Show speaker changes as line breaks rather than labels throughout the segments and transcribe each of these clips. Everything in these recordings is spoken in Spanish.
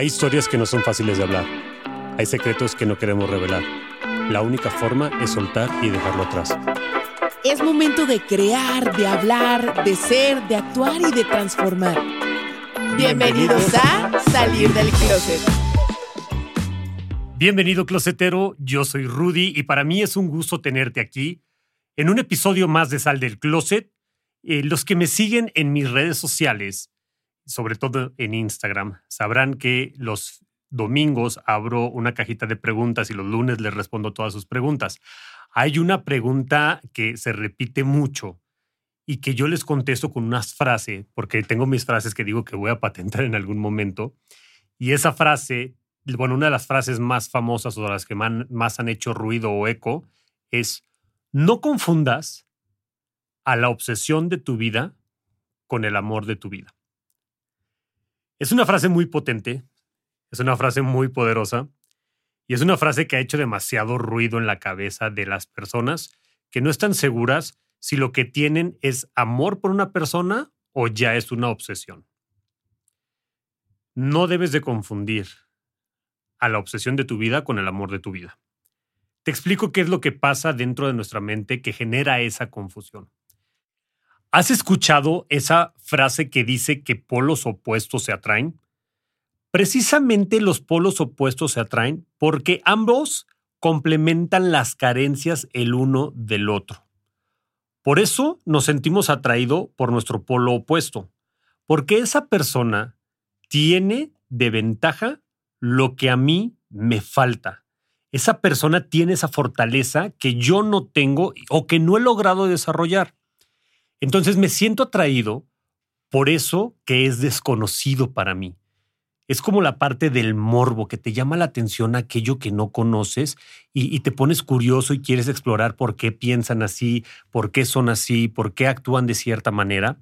Hay historias que no son fáciles de hablar. Hay secretos que no queremos revelar. La única forma es soltar y dejarlo atrás.
Es momento de crear, de hablar, de ser, de actuar y de transformar. Bienvenidos a Salir del Closet.
Bienvenido, closetero. Yo soy Rudy y para mí es un gusto tenerte aquí en un episodio más de Sal del Closet. Eh, los que me siguen en mis redes sociales, sobre todo en Instagram, sabrán que los domingos abro una cajita de preguntas y los lunes les respondo todas sus preguntas. Hay una pregunta que se repite mucho y que yo les contesto con una frase, porque tengo mis frases que digo que voy a patentar en algún momento. Y esa frase bueno, una de las frases más famosas o las que más han hecho ruido o eco es, no confundas a la obsesión de tu vida con el amor de tu vida. Es una frase muy potente, es una frase muy poderosa y es una frase que ha hecho demasiado ruido en la cabeza de las personas que no están seguras si lo que tienen es amor por una persona o ya es una obsesión. No debes de confundir a la obsesión de tu vida con el amor de tu vida. Te explico qué es lo que pasa dentro de nuestra mente que genera esa confusión. ¿Has escuchado esa frase que dice que polos opuestos se atraen? Precisamente los polos opuestos se atraen porque ambos complementan las carencias el uno del otro. Por eso nos sentimos atraídos por nuestro polo opuesto, porque esa persona tiene de ventaja lo que a mí me falta. Esa persona tiene esa fortaleza que yo no tengo o que no he logrado desarrollar. Entonces me siento atraído por eso que es desconocido para mí. Es como la parte del morbo que te llama la atención aquello que no conoces y, te pones curioso y quieres explorar por qué piensan así, por qué son así, por qué actúan de cierta manera.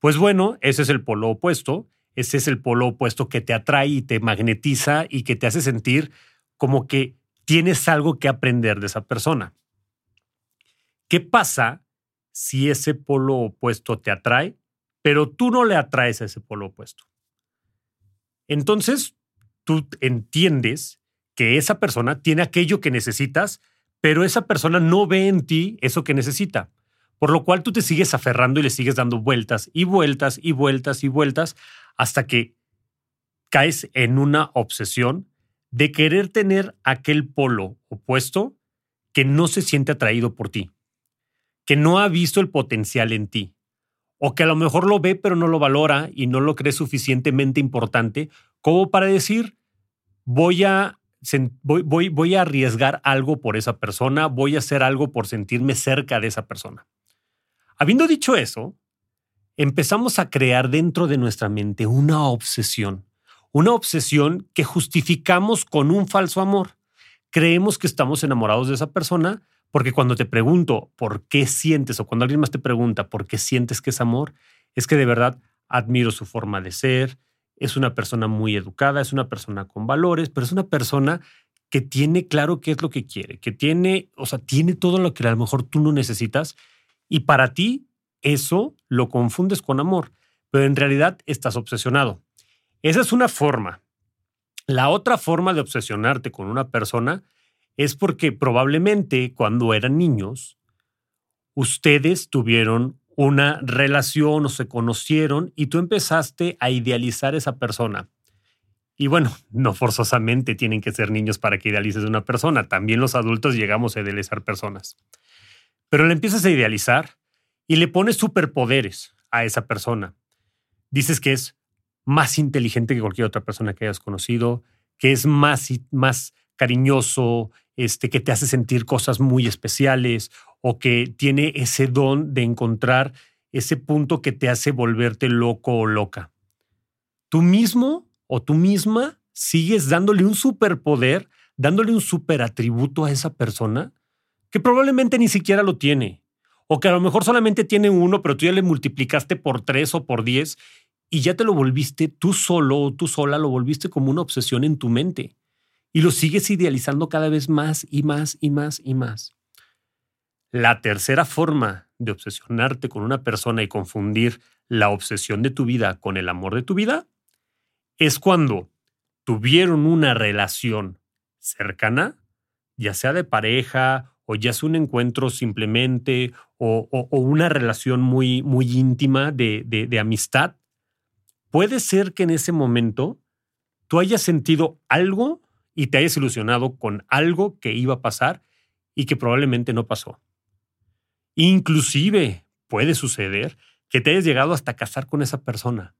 Pues bueno, ese es el polo opuesto ese es el polo opuesto que te atrae y te magnetiza y que te hace sentir como que tienes algo que aprender de esa persona. ¿Qué pasa si ese polo opuesto te atrae, pero tú no le atraes a ese polo opuesto? Entonces, tú entiendes que esa persona tiene aquello que necesitas, pero esa persona no ve en ti eso que necesita. Por lo cual tú te sigues aferrando y le sigues dando vueltas y vueltas y vueltas y vueltas hasta que caes en una obsesión de querer tener aquel polo opuesto que no se siente atraído por ti, que no ha visto el potencial en ti, o que a lo mejor lo ve pero no lo valora y no lo cree suficientemente importante como para decir, voy a, voy, voy, voy a arriesgar algo por esa persona, voy a hacer algo por sentirme cerca de esa persona. Habiendo dicho eso, empezamos a crear dentro de nuestra mente una obsesión, una obsesión que justificamos con un falso amor. Creemos que estamos enamorados de esa persona porque cuando te pregunto por qué sientes o cuando alguien más te pregunta por qué sientes que es amor, es que de verdad admiro su forma de ser, es una persona muy educada, es una persona con valores, pero es una persona que tiene claro qué es lo que quiere, que tiene, o sea, tiene todo lo que a lo mejor tú no necesitas y para ti eso lo confundes con amor, pero en realidad estás obsesionado. Esa es una forma. La otra forma de obsesionarte con una persona es porque probablemente cuando eran niños, ustedes tuvieron una relación o se conocieron y tú empezaste a idealizar a esa persona. Y bueno, no forzosamente tienen que ser niños para que idealices una persona, también los adultos llegamos a idealizar personas. Pero le empiezas a idealizar y le pones superpoderes a esa persona. Dices que es más inteligente que cualquier otra persona que hayas conocido, que es más, más cariñoso, este, que te hace sentir cosas muy especiales o que tiene ese don de encontrar ese punto que te hace volverte loco o loca. tú mismo o tú misma sigues dándole un superpoder, dándole un superatributo a esa persona que probablemente ni siquiera lo tiene. O que a lo mejor solamente tiene uno, pero tú ya le multiplicaste por tres o por diez y ya te lo volviste tú solo o tú sola, lo volviste como una obsesión en tu mente. Y lo sigues idealizando cada vez más y más y más y más. La tercera forma de obsesionarte con una persona y confundir la obsesión de tu vida con el amor de tu vida es cuando tuvieron una relación cercana, ya sea de pareja o ya sea un encuentro simplemente o, una relación muy, muy íntima de, de amistad, puede ser que en ese momento tú hayas sentido algo y te hayas ilusionado con algo que iba a pasar y que probablemente no pasó. Inclusive puede suceder que te hayas llegado hasta casar con esa persona,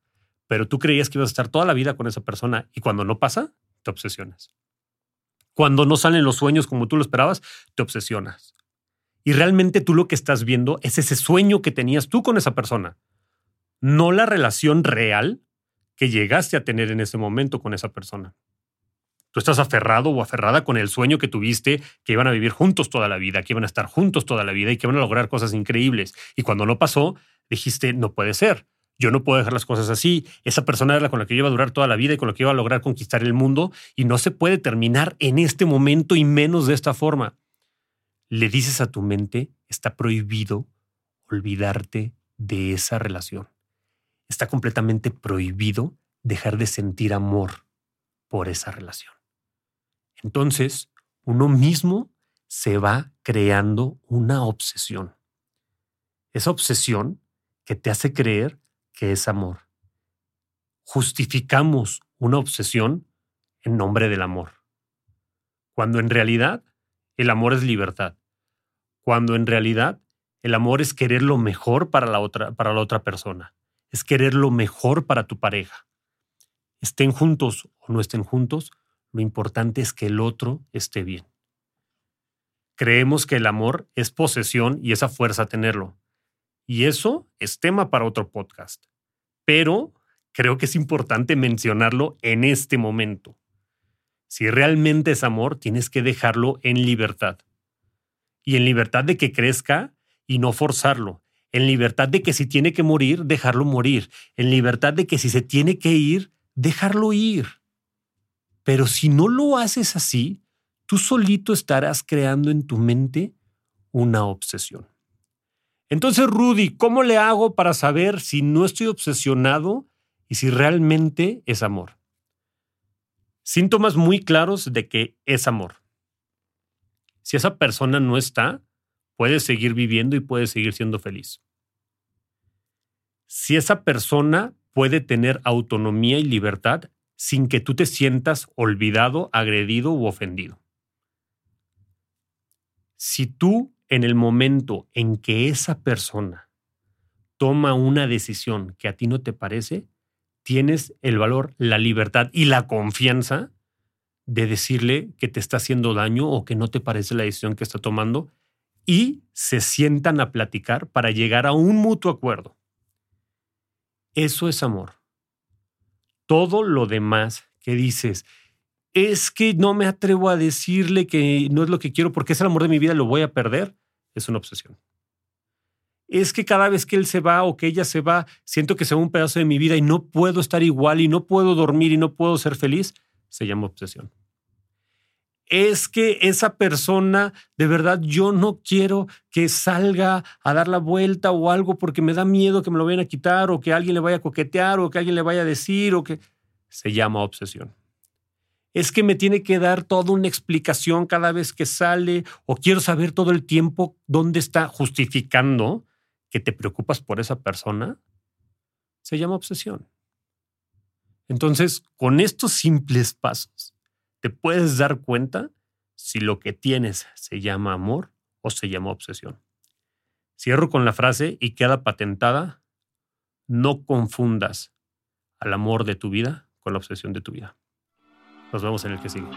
pero tú creías que ibas a estar toda la vida con esa persona y cuando no pasa, te obsesionas. Cuando no salen los sueños como tú lo esperabas, te obsesionas. Y realmente tú lo que estás viendo es ese sueño que tenías tú con esa persona, no la relación real que llegaste a tener en ese momento con esa persona. Tú estás aferrado o aferrada con el sueño que tuviste que iban a vivir juntos toda la vida, que iban a estar juntos toda la vida y que iban a lograr cosas increíbles. Y cuando no pasó, dijiste, no puede ser. Yo no puedo dejar las cosas así. Esa persona era con la que yo iba a durar toda la vida y con la que iba a lograr conquistar el mundo y no se puede terminar en este momento y menos de esta forma. Le dices a tu mente, está prohibido olvidarte de esa relación. Está completamente prohibido dejar de sentir amor por esa relación. Entonces, uno mismo se va creando una obsesión. Esa obsesión que te hace creer que es amor. Justificamos una obsesión en nombre del amor. Cuando en realidad el amor es libertad. Cuando en realidad el amor es querer lo mejor para la otra, para la otra persona. Es querer lo mejor para tu pareja. Estén juntos o no estén juntos, lo importante es que el otro esté bien. Creemos que el amor es posesión y esa fuerza tenerlo. Y eso es tema para otro podcast. Pero creo que es importante mencionarlo en este momento. Si realmente es amor, tienes que dejarlo en libertad. Y en libertad de que crezca y no forzarlo. En libertad de que si tiene que morir, dejarlo morir. En libertad de que si se tiene que ir, dejarlo ir. Pero si no lo haces así, tú solito estarás creando en tu mente una obsesión. Entonces, Rudy, ¿cómo le hago para saber si no estoy obsesionado y si realmente es amor? Síntomas muy claros de que es amor. Si esa persona no está, puedes seguir viviendo y puedes seguir siendo feliz. Si esa persona puede tener autonomía y libertad sin que tú te sientas olvidado, agredido u ofendido. Si tú en el momento en que esa persona toma una decisión que a ti no te parece, tienes el valor, la libertad y la confianza de decirle que te está haciendo daño o que no te parece la decisión que está tomando y se sientan a platicar para llegar a un mutuo acuerdo. Eso es amor todo lo demás que dices, es que no me atrevo a decirle que no es lo que quiero porque es el amor de mi vida, lo voy a perder, es una obsesión. Es que cada vez que él se va o que ella se va, siento que se va un pedazo de mi vida y no puedo estar igual y no puedo dormir y no puedo ser feliz, se llama obsesión. Es que esa persona, de verdad, yo no quiero que salga a dar la vuelta o algo porque me da miedo que me lo vayan a quitar o que alguien le vaya a coquetear o que alguien le vaya a decir o que se llama obsesión. Es que me tiene que dar toda una explicación cada vez que sale o quiero saber todo el tiempo dónde está justificando que te preocupas por esa persona. Se llama obsesión. Entonces, con estos simples pasos, te puedes dar cuenta si lo que tienes se llama amor o se llama obsesión. Cierro con la frase y queda patentada, no confundas al amor de tu vida con la obsesión de tu vida. Nos vemos en el que sigue.